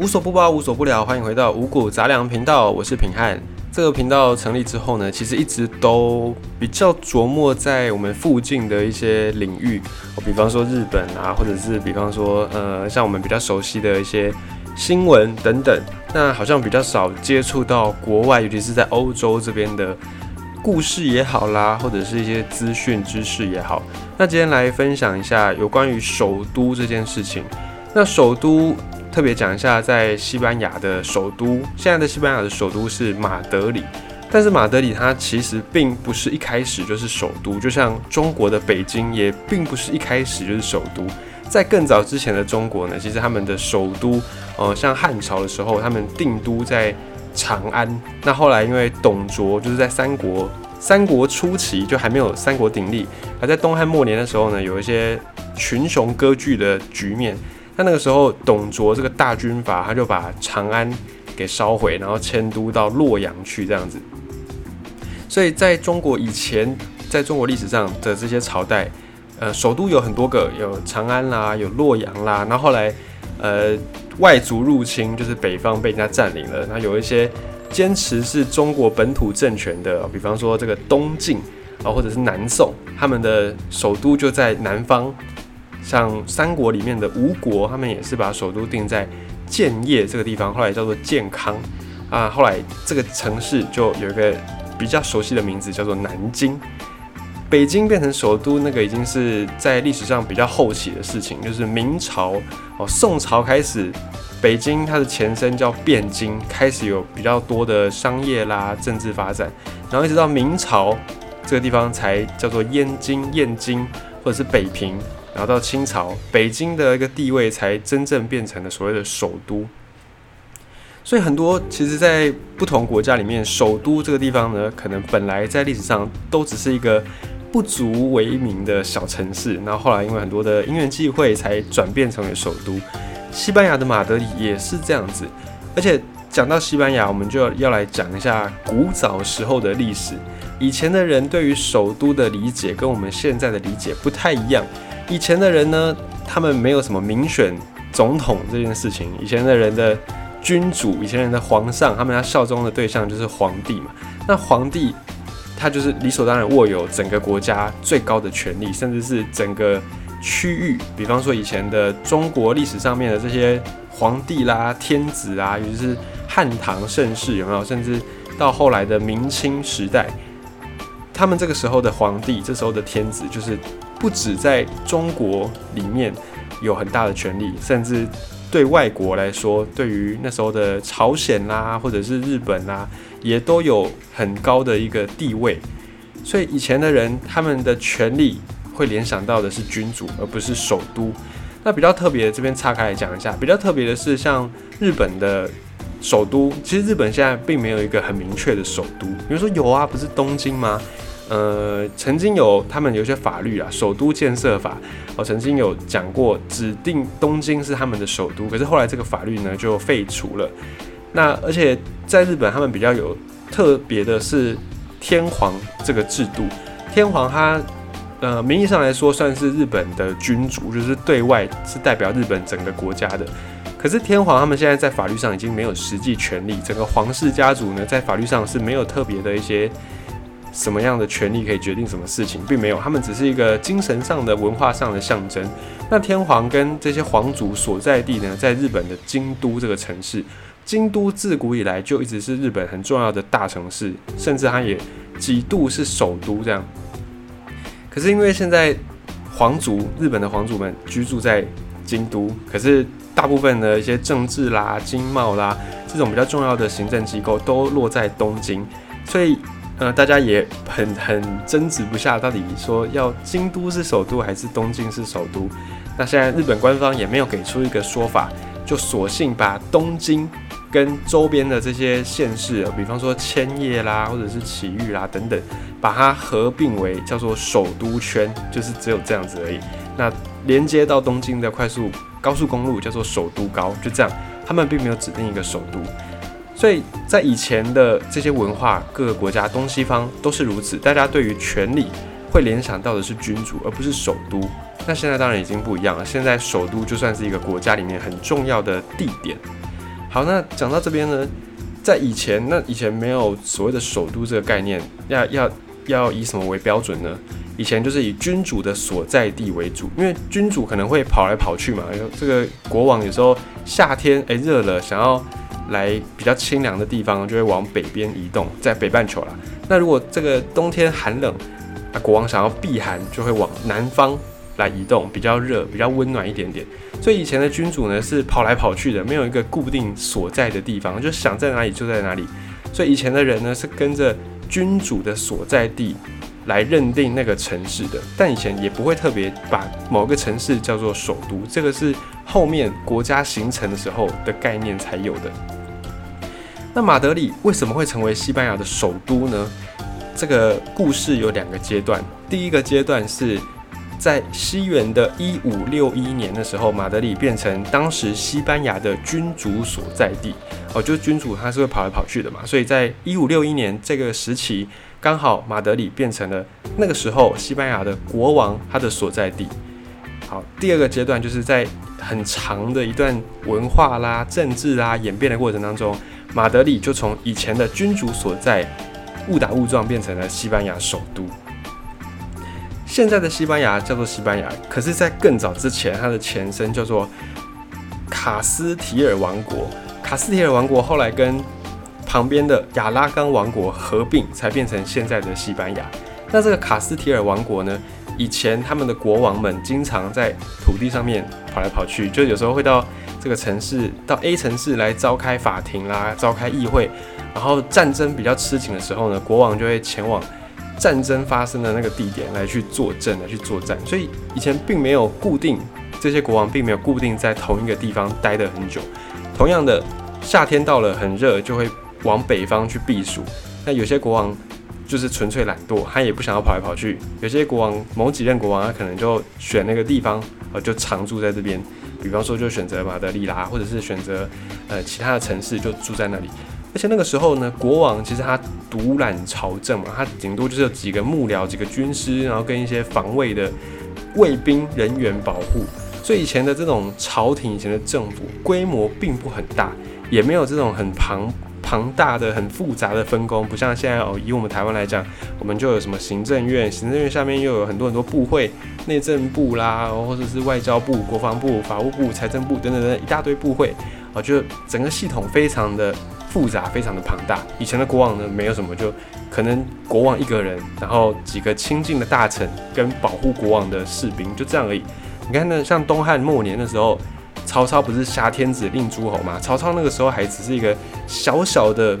无所不包，无所不聊，欢迎回到五谷杂粮频道，我是品汉。这个频道成立之后呢，其实一直都比较琢磨在我们附近的一些领域，比方说日本啊，或者是比方说呃，像我们比较熟悉的一些新闻等等。那好像比较少接触到国外，尤其是在欧洲这边的故事也好啦，或者是一些资讯知识也好。那今天来分享一下有关于首都这件事情。那首都。特别讲一下，在西班牙的首都，现在的西班牙的首都是马德里，但是马德里它其实并不是一开始就是首都，就像中国的北京也并不是一开始就是首都，在更早之前的中国呢，其实他们的首都，呃，像汉朝的时候，他们定都在长安，那后来因为董卓就是在三国三国初期就还没有三国鼎立，而在东汉末年的时候呢，有一些群雄割据的局面。那那个时候，董卓这个大军阀，他就把长安给烧毁，然后迁都到洛阳去，这样子。所以在中国以前，在中国历史上的这些朝代，呃，首都有很多个，有长安啦，有洛阳啦。然后后来，呃，外族入侵，就是北方被人家占领了。那有一些坚持是中国本土政权的，比方说这个东晋啊，或者是南宋，他们的首都就在南方。像三国里面的吴国，他们也是把首都定在建业这个地方，后来叫做建康啊。后来这个城市就有一个比较熟悉的名字，叫做南京。北京变成首都，那个已经是在历史上比较后期的事情，就是明朝哦，宋朝开始，北京它的前身叫汴京，开始有比较多的商业啦、政治发展，然后一直到明朝这个地方才叫做燕京、燕京或者是北平。然后到清朝，北京的一个地位才真正变成了所谓的首都。所以很多其实，在不同国家里面，首都这个地方呢，可能本来在历史上都只是一个不足为名的小城市。然后后来因为很多的因缘际会，才转变成为首都。西班牙的马德里也是这样子。而且讲到西班牙，我们就要要来讲一下古早时候的历史。以前的人对于首都的理解，跟我们现在的理解不太一样。以前的人呢，他们没有什么民选总统这件事情。以前的人的君主，以前人的皇上，他们要效忠的对象就是皇帝嘛。那皇帝他就是理所当然握有整个国家最高的权力，甚至是整个区域。比方说以前的中国历史上面的这些皇帝啦、天子啊，尤其是汉唐盛世，有没有？甚至到后来的明清时代，他们这个时候的皇帝，这时候的天子就是。不止在中国里面有很大的权利，甚至对外国来说，对于那时候的朝鲜啦，或者是日本啦，也都有很高的一个地位。所以以前的人，他们的权力会联想到的是君主，而不是首都。那比较特别的，这边岔开来讲一下，比较特别的是，像日本的首都，其实日本现在并没有一个很明确的首都。比如说有啊，不是东京吗？呃，曾经有他们有些法律啊，首都建设法，我曾经有讲过，指定东京是他们的首都，可是后来这个法律呢就废除了。那而且在日本，他们比较有特别的是天皇这个制度，天皇他呃名义上来说算是日本的君主，就是对外是代表日本整个国家的。可是天皇他们现在在法律上已经没有实际权利，整个皇室家族呢在法律上是没有特别的一些。什么样的权利可以决定什么事情，并没有，他们只是一个精神上的、文化上的象征。那天皇跟这些皇族所在地呢，在日本的京都这个城市，京都自古以来就一直是日本很重要的大城市，甚至它也几度是首都这样。可是因为现在皇族日本的皇族们居住在京都，可是大部分的一些政治啦、经贸啦这种比较重要的行政机构都落在东京，所以。呃，大家也很很争执不下，到底说要京都是首都还是东京是首都？那现在日本官方也没有给出一个说法，就索性把东京跟周边的这些县市，比方说千叶啦，或者是埼玉啦等等，把它合并为叫做首都圈，就是只有这样子而已。那连接到东京的快速高速公路叫做首都高，就这样，他们并没有指定一个首都。所以在以前的这些文化，各个国家东西方都是如此，大家对于权力会联想到的是君主，而不是首都。那现在当然已经不一样了，现在首都就算是一个国家里面很重要的地点。好，那讲到这边呢，在以前，那以前没有所谓的首都这个概念，要要要以什么为标准呢？以前就是以君主的所在地为主，因为君主可能会跑来跑去嘛。这个国王有时候夏天诶热了，想要来比较清凉的地方，就会往北边移动，在北半球啦。那如果这个冬天寒冷，那国王想要避寒，就会往南方来移动，比较热、比较温暖一点点。所以以前的君主呢是跑来跑去的，没有一个固定所在的地方，就想在哪里就在哪里。所以以前的人呢是跟着君主的所在地。来认定那个城市的，但以前也不会特别把某个城市叫做首都，这个是后面国家形成的时候的概念才有的。那马德里为什么会成为西班牙的首都呢？这个故事有两个阶段，第一个阶段是在西元的一五六一年的时候，马德里变成当时西班牙的君主所在地。哦，就是君主他是会跑来跑去的嘛，所以在一五六一年这个时期。刚好马德里变成了那个时候西班牙的国王他的所在地。好，第二个阶段就是在很长的一段文化啦、政治啦演变的过程当中，马德里就从以前的君主所在误打误撞变成了西班牙首都。现在的西班牙叫做西班牙，可是，在更早之前，它的前身叫做卡斯提尔王国。卡斯提尔王国后来跟旁边的亚拉冈王国合并，才变成现在的西班牙。那这个卡斯提尔王国呢？以前他们的国王们经常在土地上面跑来跑去，就有时候会到这个城市，到 A 城市来召开法庭啦，召开议会。然后战争比较吃紧的时候呢，国王就会前往战争发生的那个地点来去坐镇，来去作战。所以以前并没有固定，这些国王并没有固定在同一个地方待得很久。同样的，夏天到了很热，就会。往北方去避暑，那有些国王就是纯粹懒惰，他也不想要跑来跑去。有些国王，某几任国王，他可能就选那个地方，呃，就常住在这边。比方说，就选择马德里啦，或者是选择呃其他的城市，就住在那里。而且那个时候呢，国王其实他独揽朝政嘛，他顶多就是几个幕僚、几个军师，然后跟一些防卫的卫兵人员保护。所以以前的这种朝廷，以前的政府规模并不很大，也没有这种很庞。庞大的、很复杂的分工，不像现在哦。以我们台湾来讲，我们就有什么行政院，行政院下面又有很多很多部会，内政部啦，或者是外交部、国防部、法务部、财政部等等等一大堆部会啊，就整个系统非常的复杂，非常的庞大。以前的国王呢，没有什么，就可能国王一个人，然后几个亲近的大臣跟保护国王的士兵，就这样而已。你看呢，像东汉末年的时候。曹操不是挟天子令诸侯吗？曹操那个时候还只是一个小小的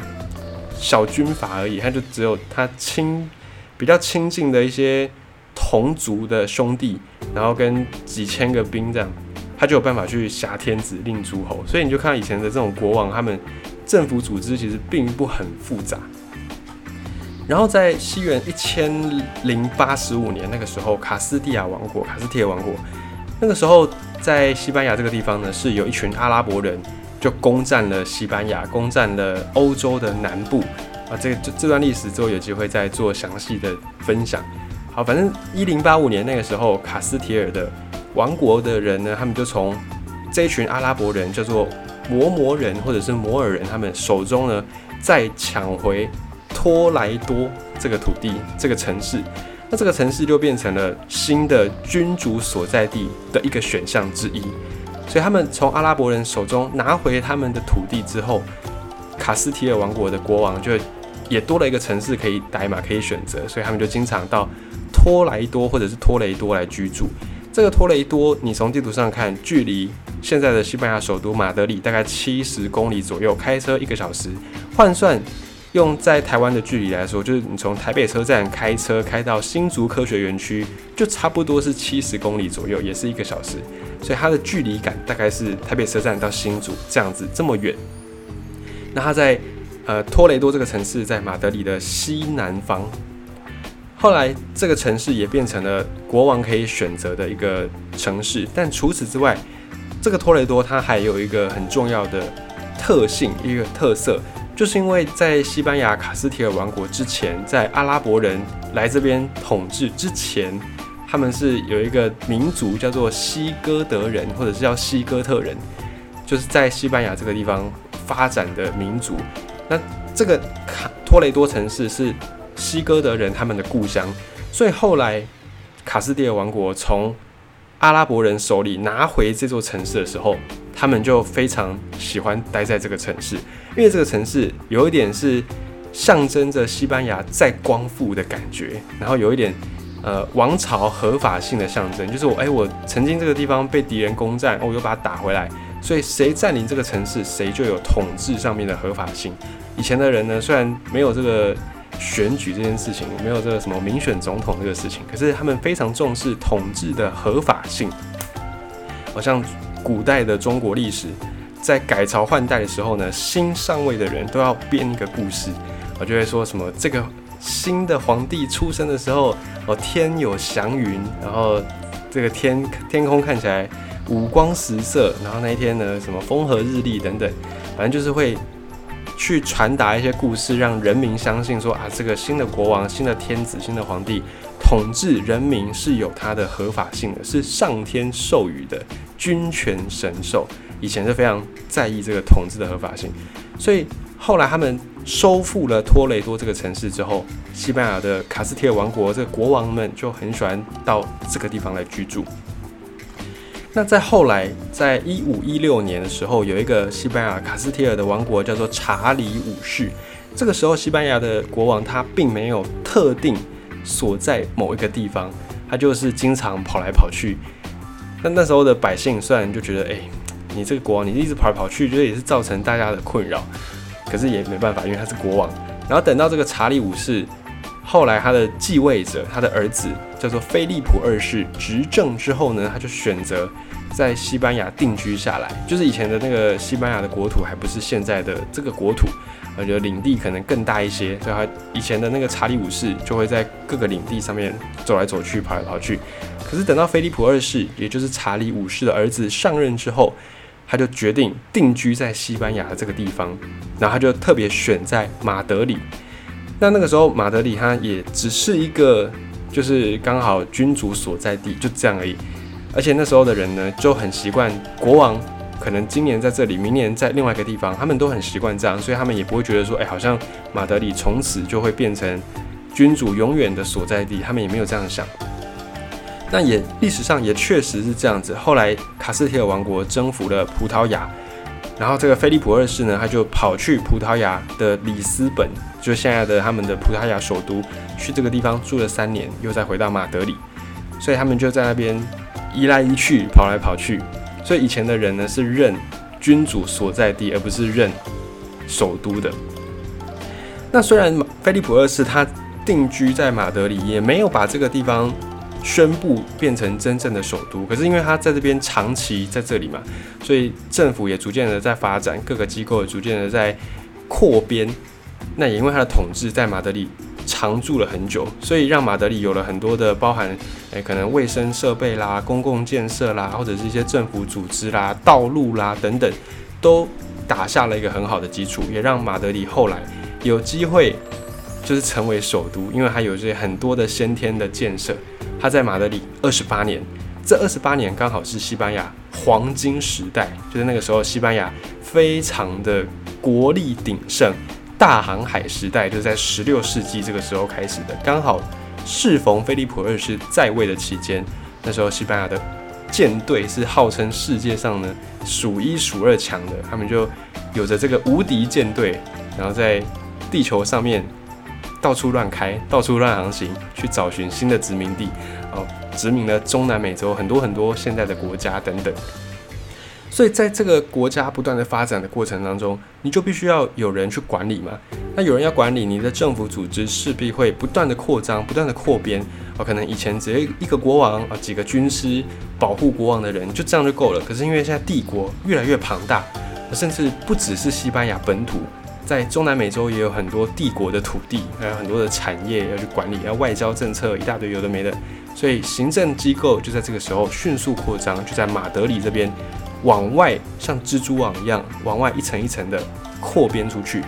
小军阀而已，他就只有他亲比较亲近的一些同族的兄弟，然后跟几千个兵这样，他就有办法去挟天子令诸侯。所以你就看到以前的这种国王，他们政府组织其实并不很复杂。然后在西元一千零八十五年那个时候，卡斯蒂亚王国、卡斯蒂亚王国。那个时候，在西班牙这个地方呢，是有一群阿拉伯人就攻占了西班牙，攻占了欧洲的南部啊。这个这这段历史之后有机会再做详细的分享。好，反正一零八五年那个时候，卡斯提尔的王国的人呢，他们就从这一群阿拉伯人叫做摩摩人或者是摩尔人，他们手中呢，再抢回托莱多这个土地，这个城市。那这个城市就变成了新的君主所在地的一个选项之一，所以他们从阿拉伯人手中拿回他们的土地之后，卡斯提尔王国的国王就也多了一个城市可以待嘛，可以选择，所以他们就经常到托莱多或者是托雷多来居住。这个托雷多，你从地图上看，距离现在的西班牙首都马德里大概七十公里左右，开车一个小时，换算。用在台湾的距离来说，就是你从台北车站开车开到新竹科学园区，就差不多是七十公里左右，也是一个小时。所以它的距离感大概是台北车站到新竹这样子这么远。那它在呃托雷多这个城市，在马德里的西南方。后来这个城市也变成了国王可以选择的一个城市。但除此之外，这个托雷多它还有一个很重要的特性，一个特色。就是因为在西班牙卡斯提尔王国之前，在阿拉伯人来这边统治之前，他们是有一个民族叫做西哥德人，或者是叫西哥特人，就是在西班牙这个地方发展的民族。那这个卡托雷多城市是西哥德人他们的故乡，所以后来卡斯蒂尔王国从阿拉伯人手里拿回这座城市的时候，他们就非常喜欢待在这个城市，因为这个城市有一点是象征着西班牙在光复的感觉，然后有一点呃王朝合法性的象征，就是我哎我曾经这个地方被敌人攻占，我又把它打回来，所以谁占领这个城市，谁就有统治上面的合法性。以前的人呢，虽然没有这个。选举这件事情没有这个什么民选总统这个事情，可是他们非常重视统治的合法性。好像古代的中国历史，在改朝换代的时候呢，新上位的人都要编一个故事，我就会说什么这个新的皇帝出生的时候，哦天有祥云，然后这个天天空看起来五光十色，然后那一天呢什么风和日丽等等，反正就是会。去传达一些故事，让人民相信说啊，这个新的国王、新的天子、新的皇帝统治人民是有他的合法性的，是上天授予的君权神授。以前是非常在意这个统治的合法性，所以后来他们收复了托雷多这个城市之后，西班牙的卡斯提尔王国这个国王们就很喜欢到这个地方来居住。那在后来，在一五一六年的时候，有一个西班牙卡斯提尔的王国叫做查理五世。这个时候，西班牙的国王他并没有特定所在某一个地方，他就是经常跑来跑去。那那时候的百姓虽然就觉得，哎，你这个国王你一直跑来跑去，觉得也是造成大家的困扰。可是也没办法，因为他是国王。然后等到这个查理五世后来他的继位者，他的儿子。叫做菲利普二世执政之后呢，他就选择在西班牙定居下来。就是以前的那个西班牙的国土还不是现在的这个国土，而且领地可能更大一些，所以他以前的那个查理五世就会在各个领地上面走来走去、跑来跑去。可是等到菲利普二世，也就是查理五世的儿子上任之后，他就决定定居在西班牙的这个地方，然后他就特别选在马德里。那那个时候马德里他也只是一个。就是刚好君主所在地，就这样而已。而且那时候的人呢，就很习惯国王可能今年在这里，明年在另外一个地方，他们都很习惯这样，所以他们也不会觉得说，哎，好像马德里从此就会变成君主永远的所在地，他们也没有这样想。那也历史上也确实是这样子。后来卡斯提尔王国征服了葡萄牙。然后这个菲利普二世呢，他就跑去葡萄牙的里斯本，就现在的他们的葡萄牙首都，去这个地方住了三年，又再回到马德里，所以他们就在那边移来移去，跑来跑去。所以以前的人呢是认君主所在地，而不是认首都的。那虽然菲利普二世他定居在马德里，也没有把这个地方。宣布变成真正的首都，可是因为他在这边长期在这里嘛，所以政府也逐渐的在发展，各个机构也逐渐的在扩编。那也因为他的统治在马德里常住了很久，所以让马德里有了很多的包含，诶，可能卫生设备啦、公共建设啦，或者是一些政府组织啦、道路啦等等，都打下了一个很好的基础，也让马德里后来有机会就是成为首都，因为它有这些很多的先天的建设。他在马德里二十八年，这二十八年刚好是西班牙黄金时代，就是那个时候西班牙非常的国力鼎盛，大航海时代就是在十六世纪这个时候开始的，刚好适逢菲利普二世在位的期间，那时候西班牙的舰队是号称世界上呢数一数二强的，他们就有着这个无敌舰队，然后在地球上面。到处乱开，到处乱航行，去找寻新的殖民地，哦，殖民了中南美洲很多很多现在的国家等等。所以在这个国家不断的发展的过程当中，你就必须要有人去管理嘛。那有人要管理，你的政府组织势必会不断的扩张，不断的扩编。哦，可能以前只有一个国王啊，几个军师保护国王的人，就这样就够了。可是因为现在帝国越来越庞大，甚至不只是西班牙本土。在中南美洲也有很多帝国的土地，还有很多的产业要去管理，要外交政策一大堆有的没的，所以行政机构就在这个时候迅速扩张，就在马德里这边往外像蜘蛛网一样往外一层一层的扩编出去，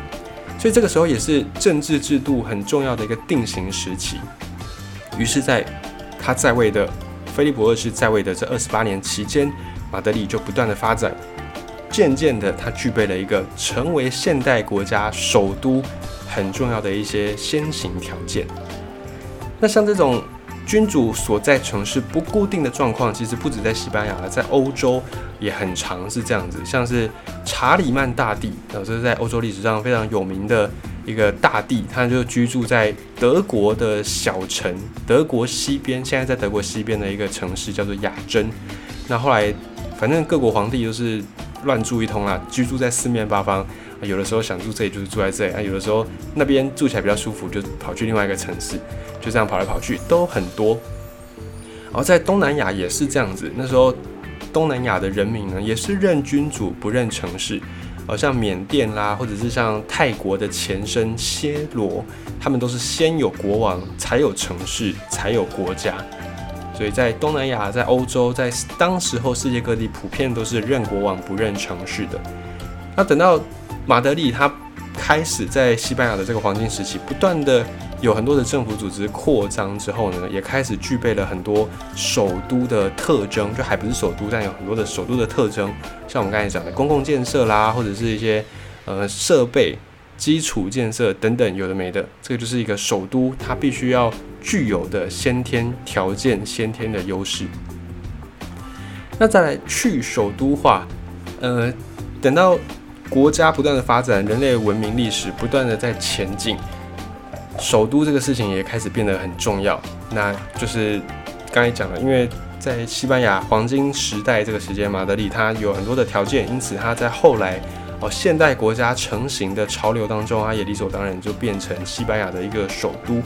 所以这个时候也是政治制度很重要的一个定型时期。于是，在他在位的菲利普二世在位的这二十八年期间，马德里就不断的发展。渐渐的，它具备了一个成为现代国家首都很重要的一些先行条件。那像这种君主所在城市不固定的状况，其实不止在西班牙，在欧洲也很常是这样子。像是查理曼大帝，啊，这是在欧洲历史上非常有名的一个大帝，他就居住在德国的小城，德国西边，现在在德国西边的一个城市叫做雅珍。那后来，反正各国皇帝都是乱住一通啦，居住在四面八方。有的时候想住这里就是住在这里，啊，有的时候那边住起来比较舒服，就跑去另外一个城市，就这样跑来跑去都很多。然后在东南亚也是这样子，那时候东南亚的人民呢也是认君主不认城市，而，像缅甸啦，或者是像泰国的前身暹罗，他们都是先有国王，才有城市，才有国家。所以在东南亚，在欧洲，在当时候世界各地普遍都是认国王不认城市的。那等到马德里他开始在西班牙的这个黄金时期，不断的有很多的政府组织扩张之后呢，也开始具备了很多首都的特征，就还不是首都，但有很多的首都的特征，像我们刚才讲的公共建设啦，或者是一些呃设备、基础建设等等，有的没的，这个就是一个首都它必须要具有的先天条件、先天的优势。那再来去首都化，呃，等到。国家不断的发展，人类文明历史不断的在前进，首都这个事情也开始变得很重要。那就是刚才讲了，因为在西班牙黄金时代这个时间，马德里它有很多的条件，因此它在后来哦现代国家成型的潮流当中，它也理所当然就变成西班牙的一个首都。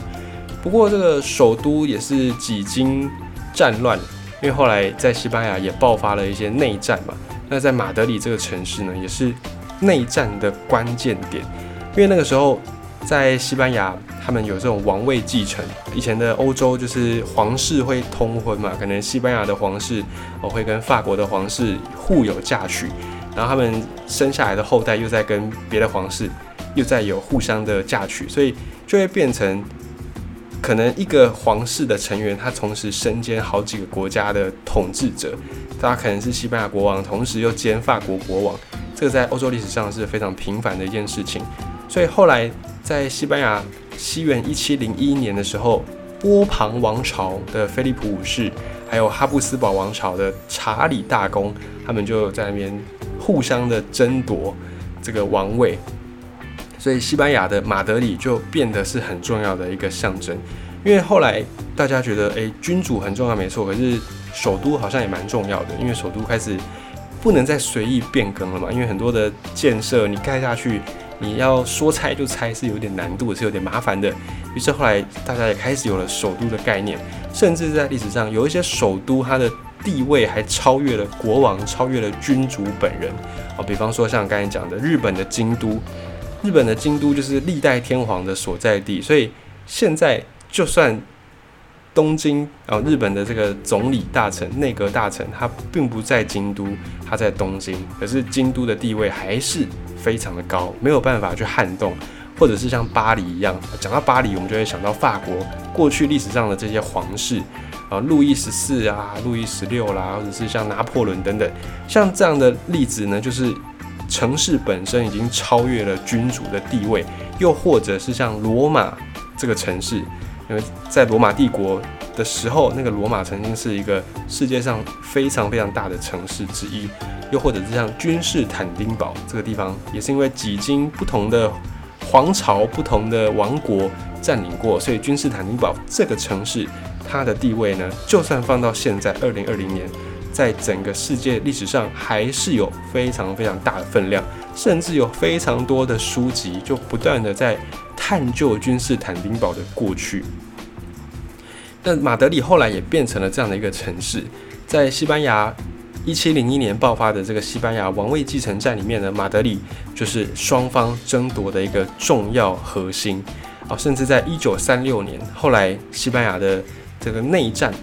不过这个首都也是几经战乱，因为后来在西班牙也爆发了一些内战嘛。那在马德里这个城市呢，也是。内战的关键点，因为那个时候在西班牙，他们有这种王位继承。以前的欧洲就是皇室会通婚嘛，可能西班牙的皇室哦会跟法国的皇室互有嫁娶，然后他们生下来的后代又在跟别的皇室又在有互相的嫁娶，所以就会变成可能一个皇室的成员他同时身兼好几个国家的统治者，他可能是西班牙国王，同时又兼法国国王。这个在欧洲历史上是非常频繁的一件事情，所以后来在西班牙西元一七零一年的时候，波旁王朝的菲利普五世，还有哈布斯堡王朝的查理大公，他们就在那边互相的争夺这个王位，所以西班牙的马德里就变得是很重要的一个象征。因为后来大家觉得，诶，君主很重要，没错，可是首都好像也蛮重要的，因为首都开始。不能再随意变更了嘛？因为很多的建设你盖下去，你要说拆就拆是有点难度，是有点麻烦的。于是后来大家也开始有了首都的概念，甚至在历史上有一些首都，它的地位还超越了国王，超越了君主本人。哦，比方说像刚才讲的日本的京都，日本的京都就是历代天皇的所在地，所以现在就算。东京哦，日本的这个总理大臣、内阁大臣，他并不在京都，他在东京。可是京都的地位还是非常的高，没有办法去撼动，或者是像巴黎一样。讲到巴黎，我们就会想到法国过去历史上的这些皇室啊，路易十四啊，路易十六啦，或者是像拿破仑等等，像这样的例子呢，就是城市本身已经超越了君主的地位，又或者是像罗马这个城市。因为在罗马帝国的时候，那个罗马曾经是一个世界上非常非常大的城市之一，又或者是像君士坦丁堡这个地方，也是因为几经不同的皇朝、不同的王国占领过，所以君士坦丁堡这个城市它的地位呢，就算放到现在二零二零年，在整个世界历史上还是有非常非常大的分量，甚至有非常多的书籍就不断的在。探究君士坦丁堡的过去，那马德里后来也变成了这样的一个城市。在西班牙一七零一年爆发的这个西班牙王位继承战里面呢，马德里就是双方争夺的一个重要核心啊。甚至在一九三六年，后来西班牙的这个内战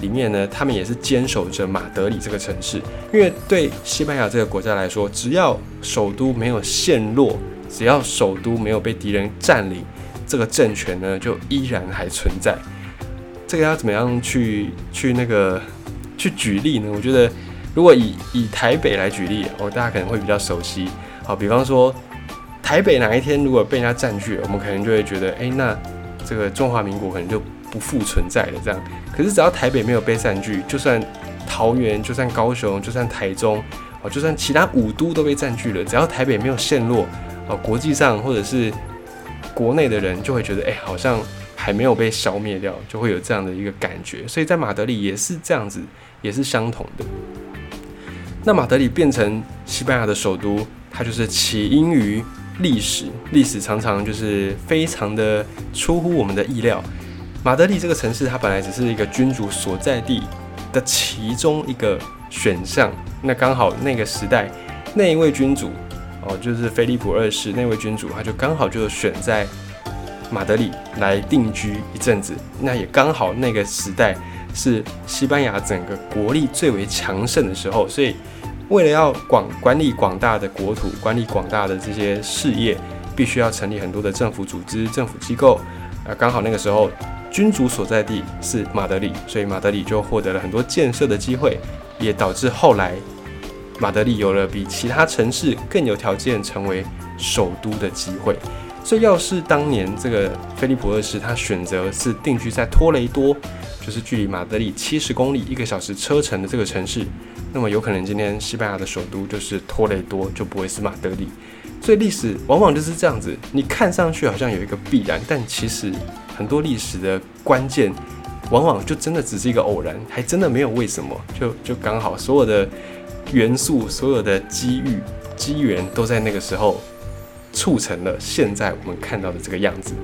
里面呢，他们也是坚守着马德里这个城市，因为对西班牙这个国家来说，只要首都没有陷落。只要首都没有被敌人占领，这个政权呢就依然还存在。这个要怎么样去去那个去举例呢？我觉得，如果以以台北来举例，哦，大家可能会比较熟悉。好，比方说台北哪一天如果被人家占据了，我们可能就会觉得，哎，那这个中华民国可能就不复存在了。这样，可是只要台北没有被占据，就算桃园，就算高雄，就算台中，哦，就算其他五都都被占据了，只要台北没有陷落，哦，国际上或者是国内的人就会觉得，哎，好像还没有被消灭掉，就会有这样的一个感觉。所以在马德里也是这样子，也是相同的。那马德里变成西班牙的首都，它就是起因于历史，历史常常就是非常的出乎我们的意料。马德里这个城市，它本来只是一个君主所在地的其中一个选项。那刚好那个时代，那一位君主哦，就是菲利普二世那位君主，他就刚好就选在马德里来定居一阵子。那也刚好那个时代。是西班牙整个国力最为强盛的时候，所以为了要广管理广大的国土，管理广大的这些事业，必须要成立很多的政府组织、政府机构。啊，刚好那个时候君主所在地是马德里，所以马德里就获得了很多建设的机会，也导致后来马德里有了比其他城市更有条件成为首都的机会。所以，要是当年这个菲利普二世他选择是定居在托雷多。就是距离马德里七十公里、一个小时车程的这个城市，那么有可能今天西班牙的首都就是托雷多，就不会是马德里。所以历史往往就是这样子，你看上去好像有一个必然，但其实很多历史的关键，往往就真的只是一个偶然，还真的没有为什么，就就刚好所有的元素、所有的机遇、机缘都在那个时候促成了现在我们看到的这个样子。